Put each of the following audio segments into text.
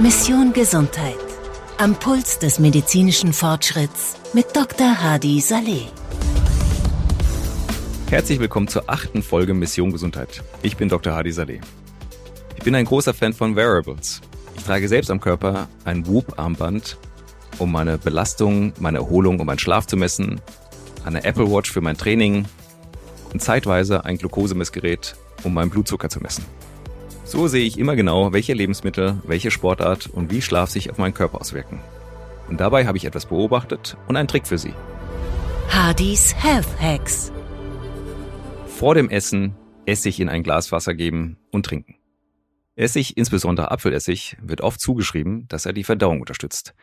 Mission Gesundheit. Am Puls des medizinischen Fortschritts mit Dr. Hadi Saleh. Herzlich willkommen zur achten Folge Mission Gesundheit. Ich bin Dr. Hadi Saleh. Ich bin ein großer Fan von Wearables. Ich trage selbst am Körper ein Whoop-Armband, um meine Belastung, meine Erholung und meinen Schlaf zu messen, eine Apple Watch für mein Training und zeitweise ein Glukosemessgerät, um meinen Blutzucker zu messen. So sehe ich immer genau, welche Lebensmittel, welche Sportart und wie Schlaf sich auf meinen Körper auswirken. Und dabei habe ich etwas beobachtet und einen Trick für Sie. Hardys Health Hacks. Vor dem Essen Essig in ein Glas Wasser geben und trinken. Essig, insbesondere Apfelessig, wird oft zugeschrieben, dass er die Verdauung unterstützt.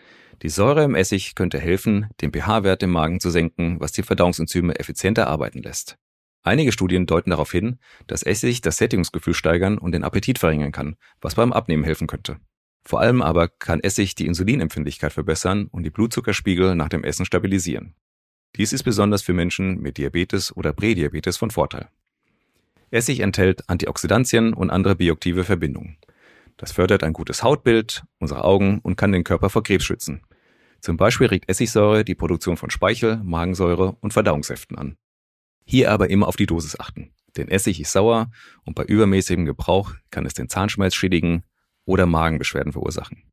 Die Säure im Essig könnte helfen, den pH-Wert im Magen zu senken, was die Verdauungsenzyme effizienter arbeiten lässt. Einige Studien deuten darauf hin, dass Essig das Sättigungsgefühl steigern und den Appetit verringern kann, was beim Abnehmen helfen könnte. Vor allem aber kann Essig die Insulinempfindlichkeit verbessern und die Blutzuckerspiegel nach dem Essen stabilisieren. Dies ist besonders für Menschen mit Diabetes oder Prädiabetes von Vorteil. Essig enthält Antioxidantien und andere bioaktive Verbindungen. Das fördert ein gutes Hautbild, unsere Augen und kann den Körper vor Krebs schützen. Zum Beispiel regt Essigsäure die Produktion von Speichel, Magensäure und Verdauungssäften an. Hier aber immer auf die Dosis achten. Denn Essig ist sauer und bei übermäßigem Gebrauch kann es den Zahnschmelz schädigen oder Magenbeschwerden verursachen.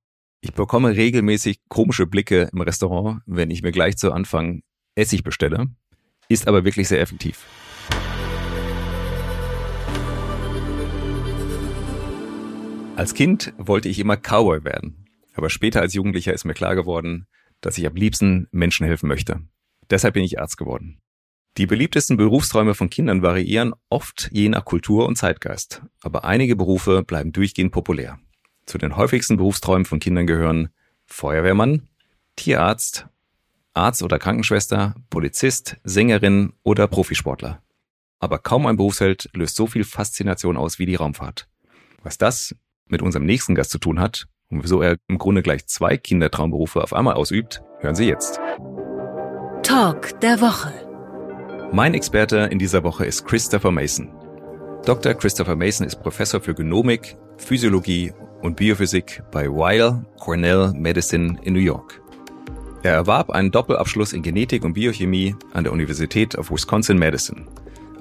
Ich bekomme regelmäßig komische Blicke im Restaurant, wenn ich mir gleich zu Anfang Essig bestelle, ist aber wirklich sehr effektiv. Als Kind wollte ich immer Cowboy werden, aber später als Jugendlicher ist mir klar geworden, dass ich am liebsten Menschen helfen möchte. Deshalb bin ich Arzt geworden. Die beliebtesten Berufsträume von Kindern variieren oft je nach Kultur und Zeitgeist, aber einige Berufe bleiben durchgehend populär. Zu den häufigsten Berufsträumen von Kindern gehören Feuerwehrmann, Tierarzt, Arzt oder Krankenschwester, Polizist, Sängerin oder Profisportler. Aber kaum ein Berufsheld löst so viel Faszination aus wie die Raumfahrt. Was das mit unserem nächsten Gast zu tun hat und wieso er im Grunde gleich zwei Kindertraumberufe auf einmal ausübt, hören Sie jetzt. Talk der Woche. Mein Experte in dieser Woche ist Christopher Mason. Dr. Christopher Mason ist Professor für Genomik, Physiologie und Biophysik bei Weill Cornell Medicine in New York. Er erwarb einen Doppelabschluss in Genetik und Biochemie an der Universität of Wisconsin-Madison,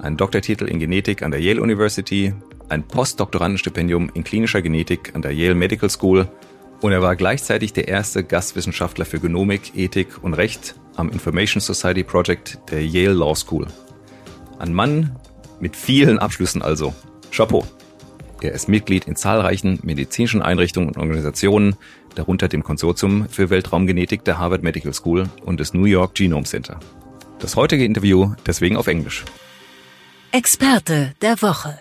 einen Doktortitel in Genetik an der Yale University, ein Postdoktorandenstipendium in klinischer Genetik an der Yale Medical School und er war gleichzeitig der erste Gastwissenschaftler für Genomik, Ethik und Recht am Information Society Project der Yale Law School. Ein Mann mit vielen Abschlüssen also. Chapeau. Er ist Mitglied in zahlreichen medizinischen Einrichtungen und Organisationen, darunter dem Konsortium für Weltraumgenetik der Harvard Medical School und des New York Genome Center. Das heutige Interview deswegen auf Englisch. Experte der Woche.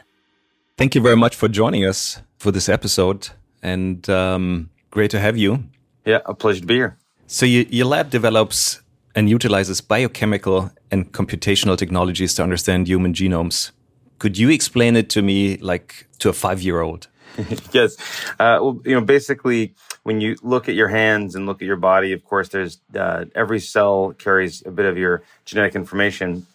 Thank you very much for joining us for this episode and um, great to have you. Yeah, a pleasure to be here. So you, your lab develops and utilizes biochemical and computational technologies to understand human genomes. Could you explain it to me like to a five year old? yes. Uh, well, you know, basically, when you look at your hands and look at your body, of course, there's uh, every cell carries a bit of your genetic information,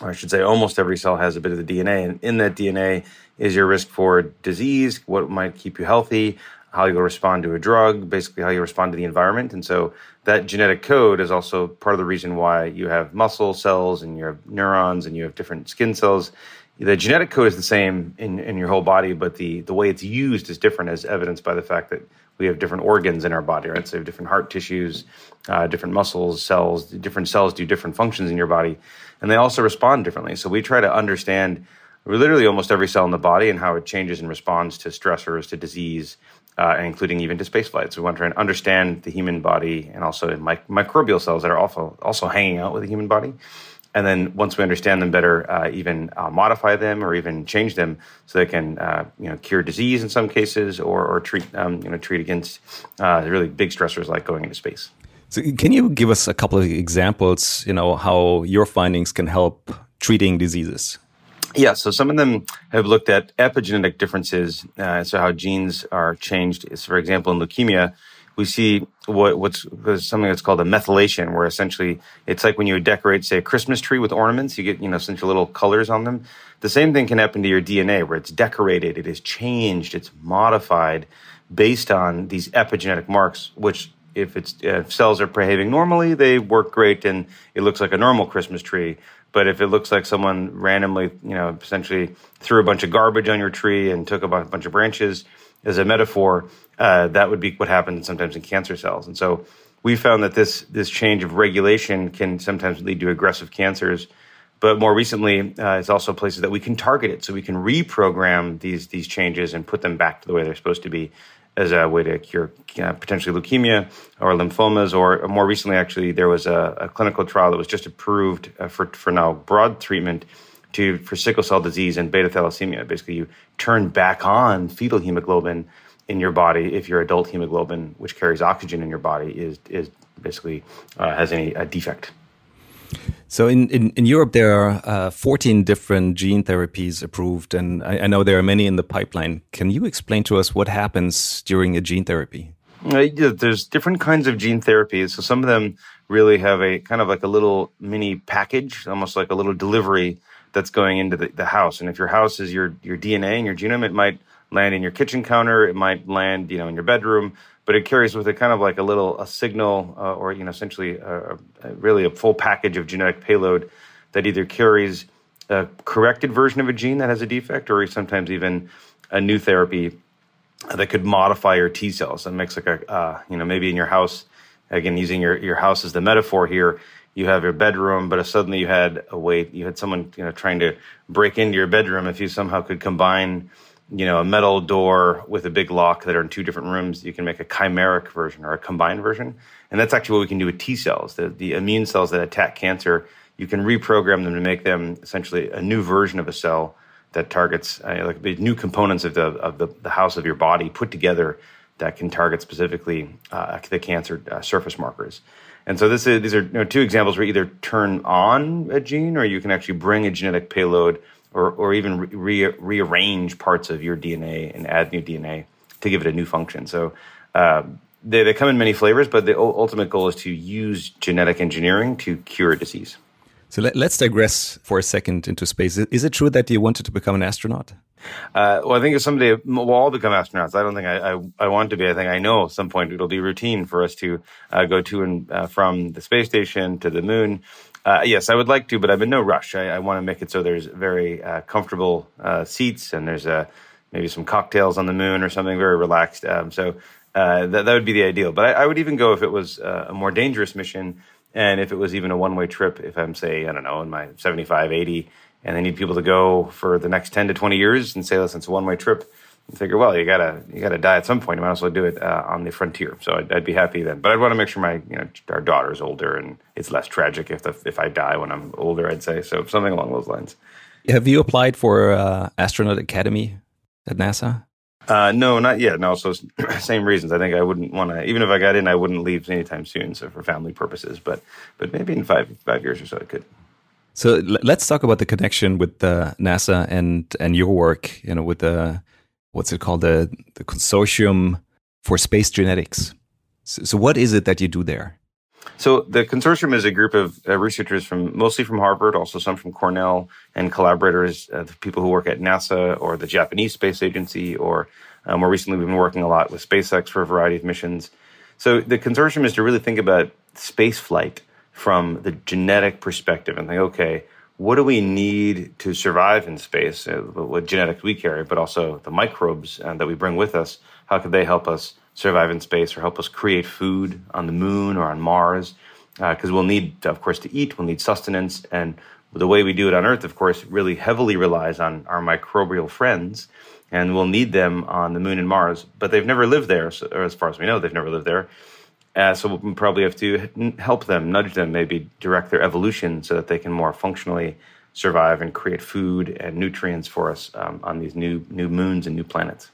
or I should say, almost every cell has a bit of the DNA. And in that DNA is your risk for disease, what might keep you healthy, how you will respond to a drug, basically how you respond to the environment. And so that genetic code is also part of the reason why you have muscle cells and you have neurons and you have different skin cells. The genetic code is the same in, in your whole body, but the, the way it's used is different, as evidenced by the fact that we have different organs in our body, right? So we have different heart tissues, uh, different muscles, cells, different cells do different functions in your body, and they also respond differently. So we try to understand literally almost every cell in the body and how it changes and responds to stressors, to disease, uh, including even to space flights. We want to try and understand the human body and also mic- microbial cells that are also also hanging out with the human body. And then once we understand them better, uh, even uh, modify them or even change them so they can uh, you know cure disease in some cases or, or treat um, you know treat against uh, really big stressors like going into space. So can you give us a couple of examples? You know how your findings can help treating diseases. Yeah, so some of them have looked at epigenetic differences, uh, so how genes are changed. So for example, in leukemia, we see what, what's something that's called a methylation, where essentially it's like when you decorate, say, a Christmas tree with ornaments, you get, you know, essentially little colors on them. The same thing can happen to your DNA, where it's decorated, it is changed, it's modified based on these epigenetic marks, which if it's if cells are behaving normally, they work great and it looks like a normal Christmas tree. But if it looks like someone randomly, you know, essentially threw a bunch of garbage on your tree and took a bunch of branches, as a metaphor, uh, that would be what happens sometimes in cancer cells. And so we found that this this change of regulation can sometimes lead to aggressive cancers. But more recently, uh, it's also places that we can target it, so we can reprogram these these changes and put them back to the way they're supposed to be as a way to cure uh, potentially leukemia or lymphomas. Or more recently, actually, there was a, a clinical trial that was just approved uh, for, for now broad treatment to for sickle cell disease and beta thalassemia. Basically, you turn back on fetal hemoglobin in your body if your adult hemoglobin, which carries oxygen in your body, is is basically uh, has any a defect. So in, in, in, Europe, there are uh, 14 different gene therapies approved, and I, I, know there are many in the pipeline. Can you explain to us what happens during a gene therapy? Uh, there's different kinds of gene therapies. So some of them really have a kind of like a little mini package, almost like a little delivery that's going into the, the house. And if your house is your, your DNA and your genome, it might land in your kitchen counter, it might land, you know, in your bedroom, but it carries with it kind of like a little a signal uh, or you know essentially a, a, really a full package of genetic payload that either carries a corrected version of a gene that has a defect or sometimes even a new therapy that could modify your T cells. That makes like a uh, you know maybe in your house again using your your house as the metaphor here. You have your bedroom, but if suddenly you had a way, you had someone you know trying to break into your bedroom. If you somehow could combine you know, a metal door with a big lock that are in two different rooms, you can make a chimeric version or a combined version. And that's actually what we can do with T cells. The, the immune cells that attack cancer, you can reprogram them to make them essentially a new version of a cell that targets uh, like new components of the of the, the, house of your body put together that can target specifically uh, the cancer uh, surface markers. And so this is, these are you know, two examples where either turn on a gene or you can actually bring a genetic payload or, or even re- rearrange parts of your DNA and add new DNA to give it a new function. So uh, they, they come in many flavors, but the ultimate goal is to use genetic engineering to cure a disease. So let, us digress for a second into space. Is it true that you wanted to become an astronaut? Uh, well, I think if someday we'll all become astronauts. I don't think I, I, I, want to be. I think I know at some point it'll be routine for us to uh, go to and uh, from the space station to the moon. Uh, yes, I would like to, but I'm in no rush. I, I want to make it so there's very uh, comfortable uh, seats and there's uh, maybe some cocktails on the moon or something very relaxed. Um, so uh, that, that would be the ideal. But I, I would even go if it was a more dangerous mission and if it was even a one way trip, if I'm, say, I don't know, in my 75, 80, and I need people to go for the next 10 to 20 years and say, listen, it's a one way trip figure, well, you gotta you gotta die at some point. You might as well do it uh, on the frontier. So I'd, I'd, be happy then. But I'd want to make sure my you know our daughter's older and it's less tragic if the, if I die when I'm older. I'd say so something along those lines. Have you applied for uh, astronaut academy at NASA? Uh, no, not yet. No, so same reasons. I think I wouldn't want to. Even if I got in, I wouldn't leave anytime soon. So for family purposes, but but maybe in five five years or so, I could. So let's talk about the connection with uh, NASA and and your work. You know, with the what's it called the the consortium for space genetics. So, so what is it that you do there? So the consortium is a group of uh, researchers from mostly from Harvard, also some from Cornell, and collaborators, uh, people who work at NASA or the Japanese Space Agency, or uh, more recently we've been working a lot with SpaceX for a variety of missions. So the consortium is to really think about space flight from the genetic perspective and think, okay, what do we need to survive in space? Uh, what genetics we carry, but also the microbes uh, that we bring with us. How could they help us survive in space or help us create food on the moon or on Mars? Because uh, we'll need, of course, to eat. We'll need sustenance, and the way we do it on Earth, of course, really heavily relies on our microbial friends, and we'll need them on the moon and Mars. But they've never lived there, so, as far as we know, they've never lived there. Uh, so we'll probably have to help them, nudge them, maybe direct their evolution so that they can more functionally survive and create food and nutrients for us um, on these new new moons and new planets.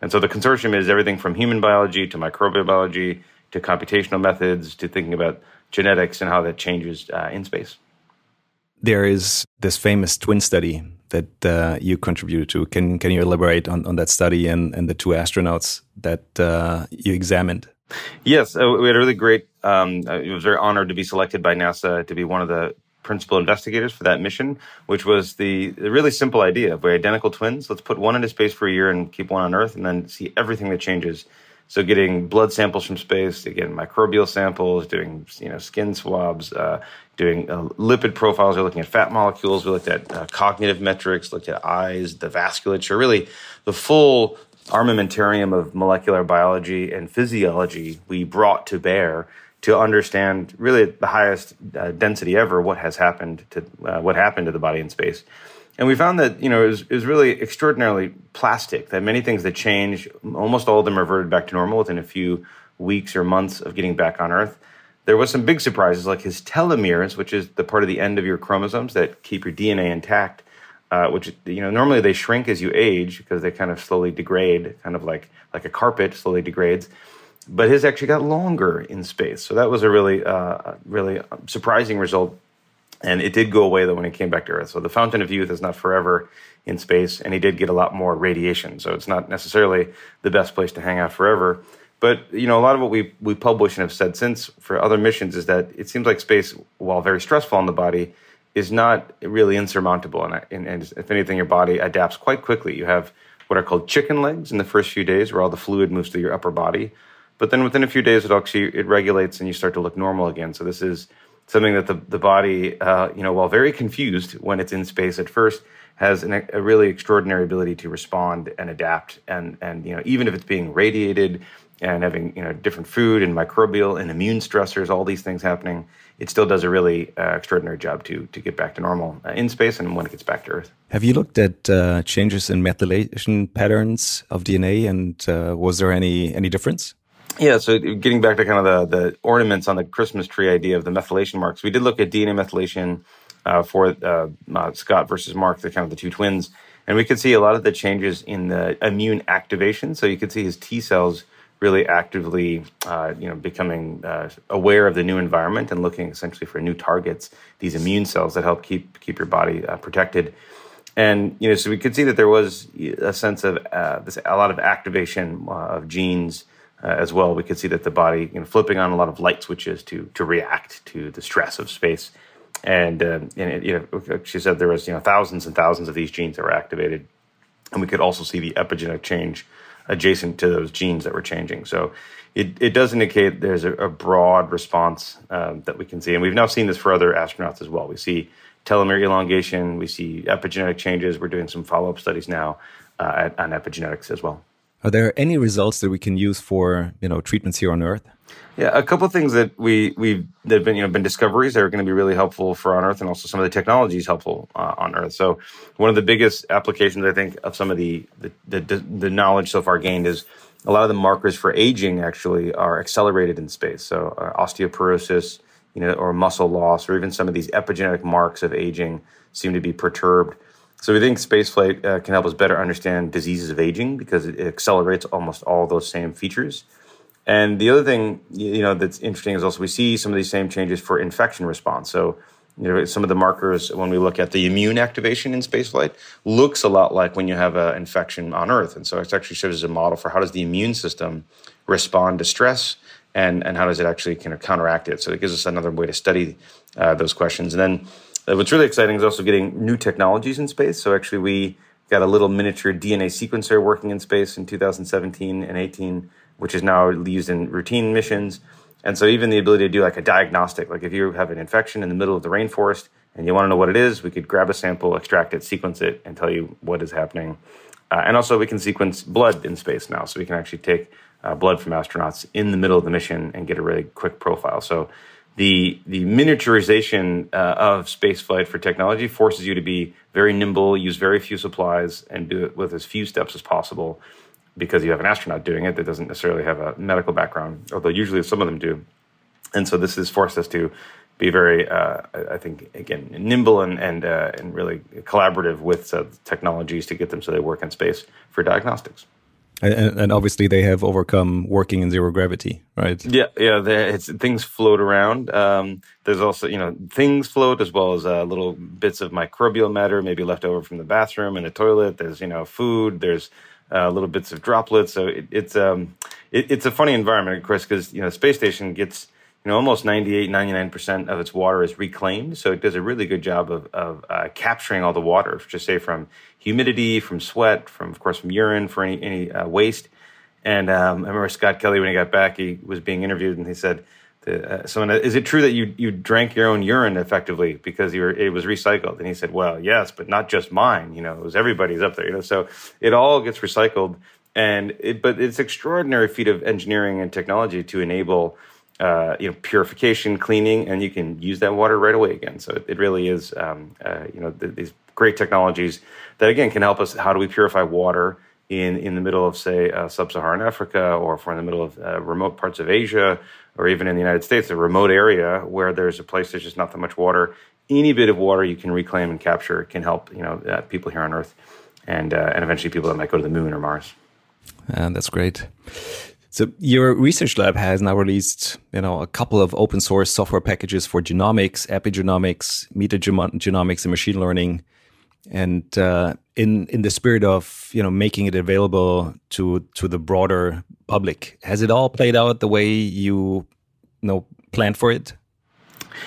And so the consortium is everything from human biology to microbial biology to computational methods to thinking about genetics and how that changes uh, in space. There is this famous twin study that uh, you contributed to. Can can you elaborate on, on that study and, and the two astronauts that uh, you examined? Yes, uh, we had a really great. Um, I was very honored to be selected by NASA to be one of the principal investigators for that mission, which was the, the really simple idea of we're identical twins. Let's put one into space for a year and keep one on Earth, and then see everything that changes. So, getting blood samples from space, again, microbial samples, doing you know skin swabs, uh, doing uh, lipid profiles. We're looking at fat molecules. We looked at uh, cognitive metrics, looked at eyes, the vasculature, really the full armamentarium of molecular biology and physiology we brought to bear to understand really the highest uh, density ever what has happened to uh, what happened to the body in space. And we found that you know it was, it was, really extraordinarily plastic. That many things that change, almost all of them reverted back to normal within a few weeks or months of getting back on Earth. There was some big surprises, like his telomeres, which is the part of the end of your chromosomes that keep your DNA intact. Uh, which you know normally they shrink as you age because they kind of slowly degrade, kind of like like a carpet slowly degrades but his actually got longer in space. So that was a really, uh, really surprising result. And it did go away though when he came back to Earth. So the fountain of youth is not forever in space, and he did get a lot more radiation. So it's not necessarily the best place to hang out forever. But you know, a lot of what we we publish and have said since for other missions is that it seems like space, while very stressful on the body, is not really insurmountable. And, and, and if anything, your body adapts quite quickly. You have what are called chicken legs in the first few days, where all the fluid moves to your upper body. But then within a few days, it actually it regulates and you start to look normal again. So this is something that the the body, uh, you know, while very confused when it's in space at first, has an, a really extraordinary ability to respond and adapt. And and you know, even if it's being radiated and having you know different food and microbial and immune stressors, all these things happening, it still does a really uh, extraordinary job to to get back to normal uh, in space and when it gets back to Earth. Have you looked at uh, changes in methylation patterns of DNA, and uh, was there any any difference? Yeah, so getting back to kind of the, the ornaments on the Christmas tree idea of the methylation marks, we did look at DNA methylation uh, for uh, uh, Scott versus Mark, the kind of the two twins, and we could see a lot of the changes in the immune activation. So you could see his T cells really actively, uh, you know, becoming uh, aware of the new environment and looking essentially for new targets. These immune cells that help keep keep your body uh, protected. And you know, so we could see that there was a sense of this, a lot of activation of genes uh, as well. We could see that the body, you know, flipping on a lot of light switches to to react to the stress of space. And, uh, and it, you know, she said there was you know thousands and thousands of these genes that were activated, and we could also see the epigenetic change adjacent to those genes that were changing. So it, it does indicate there's a, a broad response uh, that we can see, and we've now seen this for other astronauts as well. We see telomere elongation, we see epigenetic changes. We're doing some follow up studies now uh, on epigenetics as well. Are there any results that we can use for you know treatments here on Earth? Yeah, a couple of things that we we that have been you know been discoveries that are going to be really helpful for on Earth, and also some of the technologies helpful uh, on Earth. So one of the biggest applications I think of some of the, the the the knowledge so far gained is a lot of the markers for aging actually are accelerated in space. So uh, osteoporosis, you know, or muscle loss, or even some of these epigenetic marks of aging seem to be perturbed so we think spaceflight uh, can help us better understand diseases of aging because it accelerates almost all those same features. And the other thing, you know, that's interesting is also we see some of these same changes for infection response. So, you know, some of the markers when we look at the immune activation in spaceflight looks a lot like when you have an infection on Earth. And so it actually shows as a model for how does the immune system respond to stress and, and how does it actually kind of counteract it. So it gives us another way to study uh, those questions. And then uh, what's really exciting is also getting new technologies in space. So actually, we got a little miniature DNA sequencer working in space in 2017 and 18, which is now used in routine missions. And so even the ability to do like a diagnostic, like if you have an infection in the middle of the rainforest and you want to know what it is, we could grab a sample, extract it, sequence it, and tell you what is happening. Uh, and also we can sequence blood in space now, so we can actually take uh, blood from astronauts in the middle of the mission and get a really quick profile. So the the miniaturization uh, of spaceflight for technology forces you to be very nimble, use very few supplies, and do it with as few steps as possible. Because you have an astronaut doing it that doesn't necessarily have a medical background, although usually some of them do. And so this has forced us to be very, uh, I think, again, nimble and and uh, and really collaborative with technologies to get them so they work in space for diagnostics. And, and, obviously, they have overcome working in zero gravity, right? Yeah, yeah. things float around. Um, there's also, you know, things float as well as uh, little bits of microbial matter, maybe left over from the bathroom and the toilet. There's, you know, food. There's uh, little bits of droplets. So it, it's um, it, it's a funny environment, of course, because you know space station gets you know almost 98, 99 percent of its water is reclaimed. So it does a really good job of of uh, capturing all the water, just say from humidity, from sweat, from of course from urine, for any any uh, waste. And um, I remember Scott Kelly when he got back, he was being interviewed, and he said uh, someone, is it true that you you drank your own urine effectively because you were, it was recycled? And he said, well, yes, but not just mine. You know, it was everybody's up there. You know, so it all gets recycled, and it, but it's extraordinary feat of engineering and technology to enable. Uh, you know, purification, cleaning, and you can use that water right away again. So it, it really is, um, uh, you know, th- these great technologies that again can help us. How do we purify water in in the middle of, say, uh, sub-Saharan Africa, or if we're in the middle of uh, remote parts of Asia, or even in the United States, a remote area where there's a place there's just not that much water, any bit of water you can reclaim and capture can help you know uh, people here on Earth, and uh, and eventually people that might go to the moon or Mars. That's great. So your research lab has now released, you know, a couple of open source software packages for genomics, epigenomics, metagenomics, and machine learning. And uh, in in the spirit of you know making it available to to the broader public, has it all played out the way you, you know planned for it?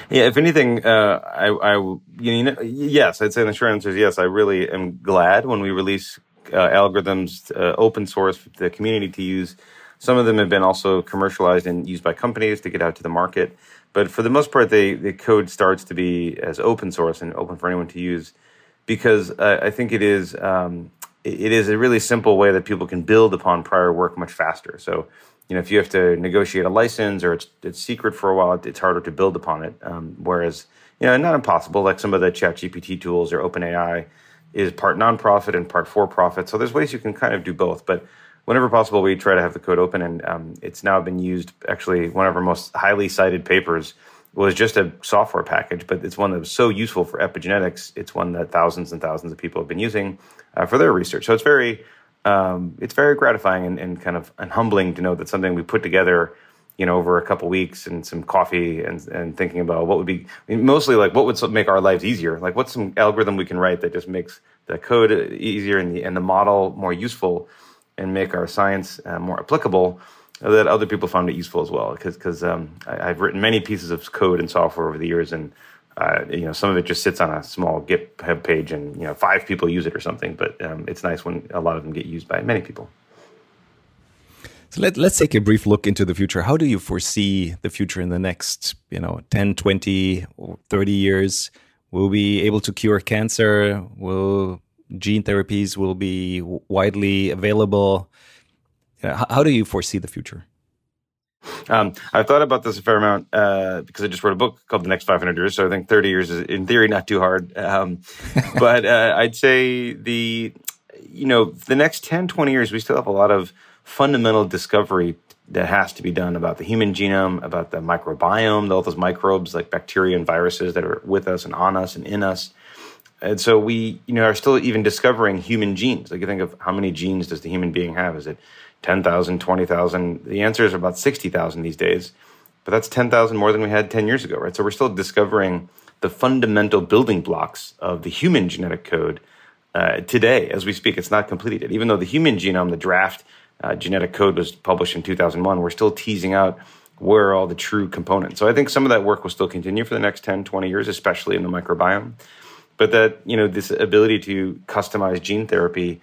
Yeah, if anything, uh, I, I, you know, yes, I'd say the short answer is yes. I really am glad when we release uh, algorithms uh, open source for the community to use. Some of them have been also commercialized and used by companies to get out to the market. But for the most part, they, the code starts to be as open source and open for anyone to use because uh, I think it is um, it is a really simple way that people can build upon prior work much faster. So, you know, if you have to negotiate a license or it's it's secret for a while, it's harder to build upon it. Um, whereas, you know, not impossible. Like some of the Chat GPT tools or OpenAI is part nonprofit and part for profit. So there's ways you can kind of do both, but. Whenever possible, we try to have the code open, and um, it's now been used. Actually, one of our most highly cited papers was just a software package, but it's one that was so useful for epigenetics. It's one that thousands and thousands of people have been using uh, for their research. So it's very, um, it's very gratifying and, and, kind of and humbling to know that something we put together, you know, over a couple weeks and some coffee and and thinking about what would be I mean, mostly like what would make our lives easier. Like what's some algorithm we can write that just makes the code easier and the and the model more useful and make our science uh, more applicable that other people found it useful as well. Because um, I've written many pieces of code and software over the years, and uh, you know some of it just sits on a small GitHub page, and you know five people use it or something. But um, it's nice when a lot of them get used by many people. So let, let's take a brief look into the future. How do you foresee the future in the next, you know, 10, 20, or 30 years? Will we be able to cure cancer? Will gene therapies will be widely available? How, how do you foresee the future? Um, I've thought about this a fair amount uh, because I just wrote a book called The Next 500 Years. So I think 30 years is, in theory, not too hard. Um, but uh, I'd say the, you know, the next 10, 20 years, we still have a lot of fundamental discovery that has to be done about the human genome, about the microbiome, all those microbes like bacteria and viruses that are with us and on us and in us. And so we, you know, are still even discovering human genes. Like you think of how many genes does the human being have? Is it 10,000, 20,000. The answer is about 60,000 these days, but that's 10,000 more than we had 10 years ago, right? So we're still discovering the fundamental building blocks of the human genetic code uh, today as we speak. It's not completed. Even though the human genome, the draft uh, genetic code was published in 2001, we're still teasing out where are all the true components. So I think some of that work will still continue for the next 10, 20 years, especially in the microbiome. But that, you know, this ability to customize gene therapy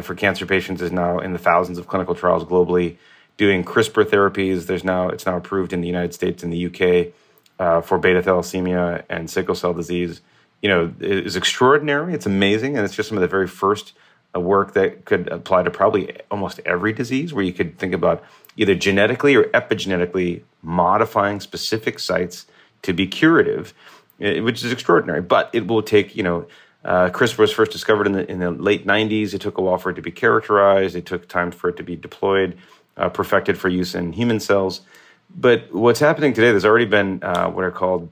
for cancer patients is now in the thousands of clinical trials globally. Doing CRISPR therapies, there's now it's now approved in the United States and the UK uh, for beta thalassemia and sickle cell disease. You know, is extraordinary. It's amazing, and it's just some of the very first uh, work that could apply to probably almost every disease, where you could think about either genetically or epigenetically modifying specific sites to be curative, uh, which is extraordinary. But it will take you know uh, CRISPR was first discovered in the, in the late 90s. It took a while for it to be characterized. It took time for it to be deployed, uh, perfected for use in human cells. But what's happening today, there's already been uh, what are called,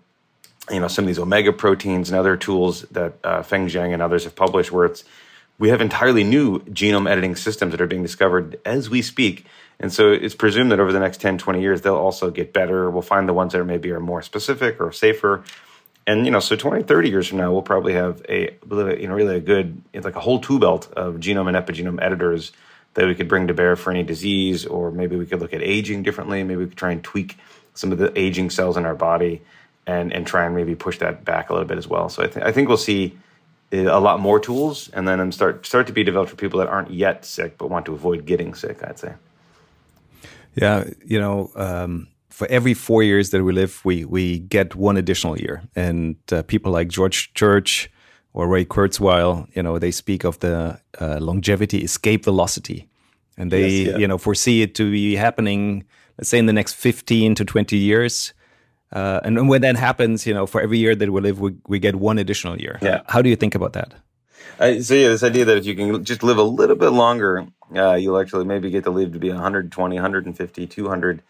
you know, some of these omega proteins and other tools that uh, Feng Zhang and others have published, where it's we have entirely new genome editing systems that are being discovered as we speak. And so it's presumed that over the next 10, 20 years, they'll also get better. We'll find the ones that maybe are more specific or safer and you know so 20 30 years from now we'll probably have a you know really a good like a whole tool belt of genome and epigenome editors that we could bring to bear for any disease, or maybe we could look at aging differently. Maybe we could try and tweak some of the aging cells in our body and, and try and maybe push that back a little bit as well. So I, th- I think we'll see a lot more tools and then start start to be developed for people that aren't yet sick but want to avoid getting sick i'd say yeah you know um, for every four years that we live we we get one additional year and uh, people like george church or ray kurzweil you know they speak of the uh, longevity escape velocity and they yes, yeah. you know foresee it to be happening let's say in the next 15 to 20 years uh, and when that happens, you know, for every year that we live, we, we get one additional year. Yeah. How do you think about that? So yeah, this idea that if you can just live a little bit longer, uh, you'll actually maybe get to live to be 120, 150, 200.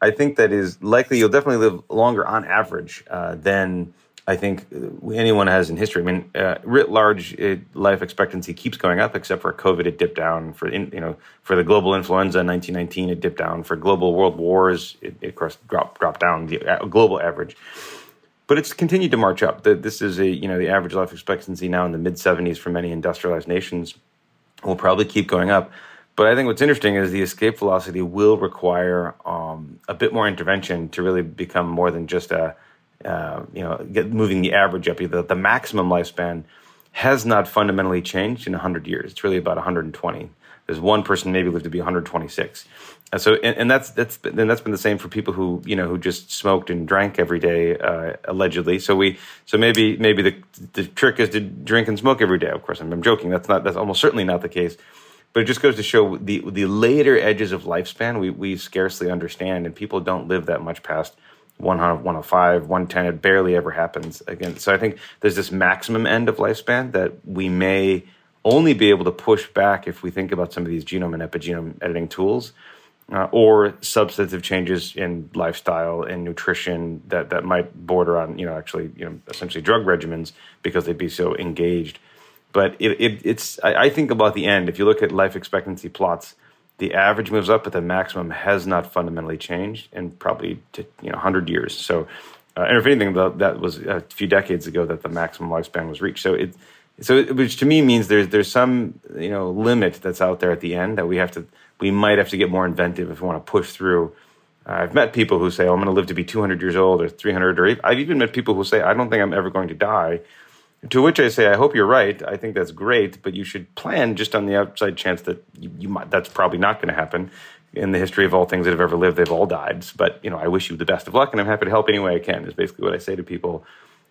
I think that is likely. You'll definitely live longer on average uh, than I think uh, anyone has in history. I mean, uh, writ large, it, life expectancy keeps going up, except for COVID, it dipped down. For in, you know, for the global influenza in 1919, it dipped down. For global world wars, it, it of course dropped dropped down the uh, global average. But it's continued to march up. This is a you know the average life expectancy now in the mid 70s for many industrialized nations. Will probably keep going up. But I think what's interesting is the escape velocity will require um, a bit more intervention to really become more than just a uh, you know, get moving the average up. The, the maximum lifespan has not fundamentally changed in 100 years. It's really about 120. There's one person maybe lived to be 126. And so, and, and that's that's and that's been the same for people who you know who just smoked and drank every day, uh, allegedly. So we, so maybe maybe the the trick is to drink and smoke every day. Of course, I'm, I'm joking. That's not that's almost certainly not the case. But it just goes to show the the later edges of lifespan we we scarcely understand, and people don't live that much past 100, 105, 110. It barely ever happens again. So I think there's this maximum end of lifespan that we may only be able to push back if we think about some of these genome and epigenome editing tools. Uh, or substantive changes in lifestyle and nutrition that, that might border on, you know, actually, you know, essentially drug regimens because they'd be so engaged. But it, it, it's, I, I think about the end. If you look at life expectancy plots, the average moves up, but the maximum has not fundamentally changed in probably to, you know 100 years. So, uh, and if anything, the, that was a few decades ago that the maximum lifespan was reached. So it, so it, which to me means there's there's some you know limit that's out there at the end that we have to we might have to get more inventive if we want to push through. I've met people who say, oh, "I'm going to live to be 200 years old or 300," or I've even met people who say, "I don't think I'm ever going to die." To which I say, I hope you're right. I think that's great, but you should plan just on the outside chance that you, you might, that's probably not going to happen. In the history of all things that have ever lived, they've all died. But you know, I wish you the best of luck, and I'm happy to help any way I can. Is basically what I say to people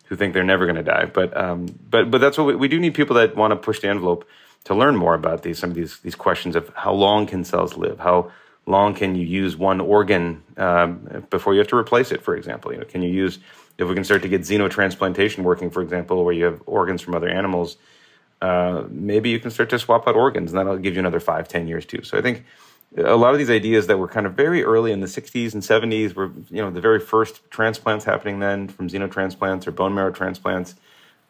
who think they're never going to die. But um, but but that's what we, we do need people that want to push the envelope to learn more about these some of these these questions of how long can cells live, how long can you use one organ um, before you have to replace it, for example. You know, can you use if we can start to get xenotransplantation working, for example, where you have organs from other animals, uh, maybe you can start to swap out organs, and that'll give you another five, ten years too. So I think a lot of these ideas that were kind of very early in the 60s and 70s were, you know, the very first transplants happening then from xenotransplants or bone marrow transplants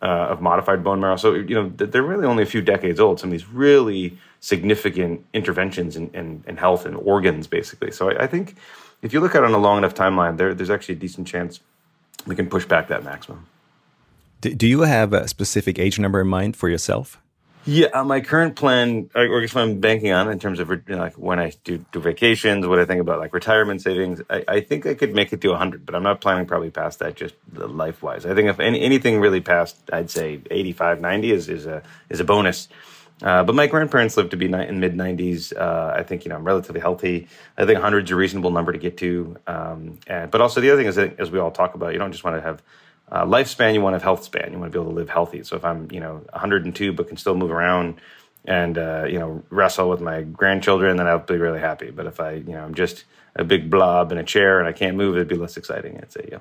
uh, of modified bone marrow. So, you know, they're really only a few decades old. Some of these really significant interventions in, in, in health and organs, basically. So I, I, think if you look at it on a long enough timeline, there, there's actually a decent chance we can push back that maximum. Do, do you have a specific age number in mind for yourself? Yeah, uh, my current plan, or guess what I'm banking on in terms of you know, like when I do, do vacations, what I think about like retirement savings, I, I, think I could make it to 100, but I'm not planning probably past that just life wise. I think if any, anything really past, I'd say 85, 90 is, is a is a bonus. Uh, but my grandparents lived to be ni- in mid 90s. Uh, I think you know I'm relatively healthy. I think 100 is a reasonable number to get to. Um, and, but also the other thing is that as we all talk about, you don't just want to have uh, lifespan, you want to have health span. You want to be able to live healthy. So if I'm, you know, 102 but can still move around and uh, you know wrestle with my grandchildren, then I'll be really happy. But if I, you know, I'm just a big blob in a chair and I can't move, it'd be less exciting. I'd say, yeah.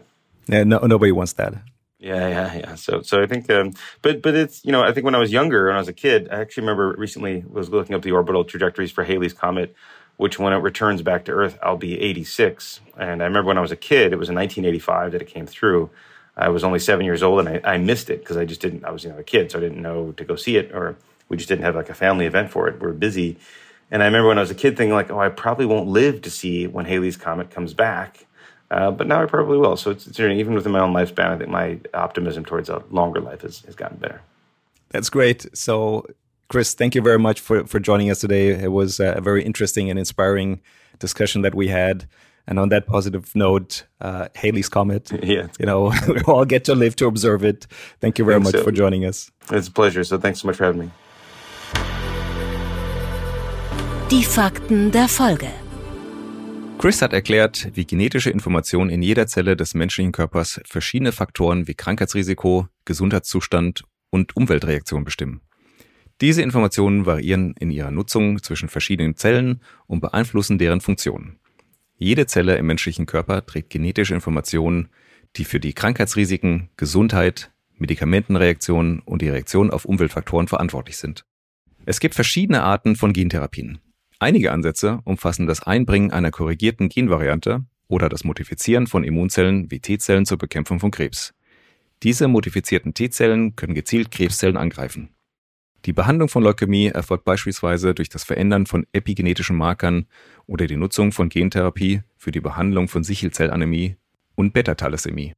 Yeah, no, nobody wants that. Yeah, yeah, yeah. So, so I think, um, but, but it's, you know, I think when I was younger, when I was a kid, I actually remember recently was looking up the orbital trajectories for Halley's Comet, which when it returns back to Earth, I'll be 86. And I remember when I was a kid, it was in 1985 that it came through. I was only seven years old and I, I missed it because I just didn't, I was, you know, a kid, so I didn't know to go see it or we just didn't have like a family event for it. We are busy. And I remember when I was a kid thinking like, oh, I probably won't live to see when Halley's Comet comes back. Uh, but now I probably will. So it's, it's, even within my own lifespan, I think my optimism towards a longer life has, has gotten better. That's great. So Chris, thank you very much for, for joining us today. It was a very interesting and inspiring discussion that we had. And on that positive note, uh, Halley's Comet, yeah. you know, we all get to live to observe it. Thank you very much so. for joining us. It's a pleasure. So thanks so much for having me. Die Fakten der Folge. Chris hat erklärt, wie genetische Informationen in jeder Zelle des menschlichen Körpers verschiedene Faktoren wie Krankheitsrisiko, Gesundheitszustand und Umweltreaktion bestimmen. Diese Informationen variieren in ihrer Nutzung zwischen verschiedenen Zellen und beeinflussen deren Funktionen. Jede Zelle im menschlichen Körper trägt genetische Informationen, die für die Krankheitsrisiken, Gesundheit, Medikamentenreaktionen und die Reaktion auf Umweltfaktoren verantwortlich sind. Es gibt verschiedene Arten von Gentherapien. Einige Ansätze umfassen das Einbringen einer korrigierten Genvariante oder das Modifizieren von Immunzellen wie T-Zellen zur Bekämpfung von Krebs. Diese modifizierten T-Zellen können gezielt Krebszellen angreifen. Die Behandlung von Leukämie erfolgt beispielsweise durch das Verändern von epigenetischen Markern oder die Nutzung von Gentherapie für die Behandlung von Sichelzellanämie und Beta-Thalassämie.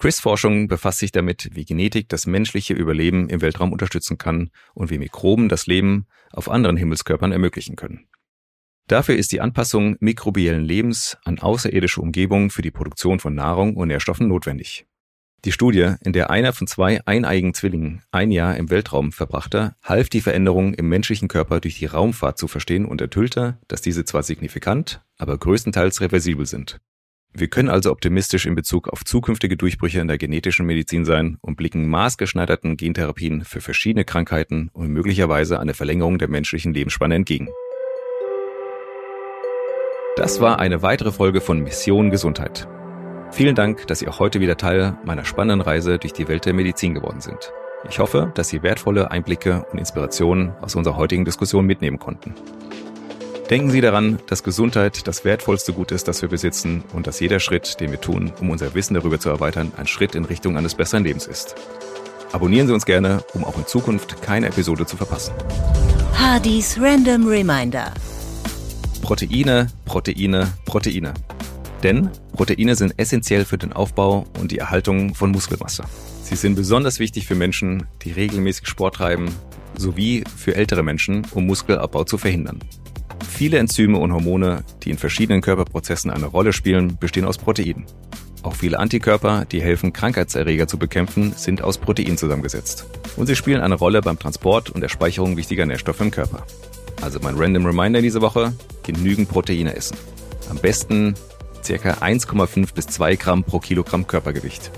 Chris Forschung befasst sich damit, wie Genetik das menschliche Überleben im Weltraum unterstützen kann und wie Mikroben das Leben auf anderen Himmelskörpern ermöglichen können. Dafür ist die Anpassung mikrobiellen Lebens an außerirdische Umgebungen für die Produktion von Nahrung und Nährstoffen notwendig. Die Studie, in der einer von zwei eineigen Zwillingen ein Jahr im Weltraum verbrachte, half die Veränderungen im menschlichen Körper durch die Raumfahrt zu verstehen und enthüllte, dass diese zwar signifikant, aber größtenteils reversibel sind. Wir können also optimistisch in Bezug auf zukünftige Durchbrüche in der genetischen Medizin sein und blicken maßgeschneiderten Gentherapien für verschiedene Krankheiten und möglicherweise eine Verlängerung der menschlichen Lebensspanne entgegen. Das war eine weitere Folge von Mission Gesundheit. Vielen Dank, dass Sie auch heute wieder Teil meiner spannenden Reise durch die Welt der Medizin geworden sind. Ich hoffe, dass Sie wertvolle Einblicke und Inspirationen aus unserer heutigen Diskussion mitnehmen konnten. Denken Sie daran, dass Gesundheit das wertvollste Gut ist, das wir besitzen und dass jeder Schritt, den wir tun, um unser Wissen darüber zu erweitern, ein Schritt in Richtung eines besseren Lebens ist. Abonnieren Sie uns gerne, um auch in Zukunft keine Episode zu verpassen. Hardys Random Reminder. Proteine, Proteine, Proteine. Denn Proteine sind essentiell für den Aufbau und die Erhaltung von Muskelmasse. Sie sind besonders wichtig für Menschen, die regelmäßig Sport treiben, sowie für ältere Menschen, um Muskelabbau zu verhindern. Viele Enzyme und Hormone, die in verschiedenen Körperprozessen eine Rolle spielen, bestehen aus Proteinen. Auch viele Antikörper, die helfen, Krankheitserreger zu bekämpfen, sind aus Protein zusammengesetzt. Und sie spielen eine Rolle beim Transport und der Speicherung wichtiger Nährstoffe im Körper. Also mein Random Reminder diese Woche, genügend Proteine essen. Am besten ca. 1,5 bis 2 Gramm pro Kilogramm Körpergewicht.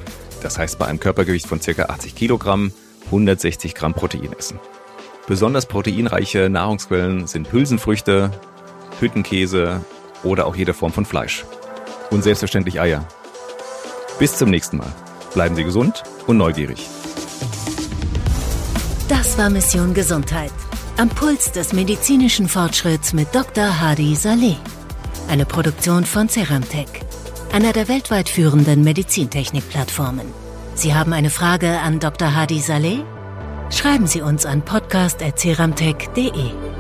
Das heißt bei einem Körpergewicht von ca. 80 Kilogramm 160 Gramm Protein essen. Besonders proteinreiche Nahrungsquellen sind Hülsenfrüchte, Hüttenkäse oder auch jede Form von Fleisch. Und selbstverständlich Eier. Bis zum nächsten Mal. Bleiben Sie gesund und neugierig. Das war Mission Gesundheit. Am Puls des medizinischen Fortschritts mit Dr. Hadi Saleh. Eine Produktion von Ceramtech, einer der weltweit führenden Medizintechnik-Plattformen. Sie haben eine Frage an Dr. Hadi Saleh? Schreiben Sie uns an podcast.ceramtech.de.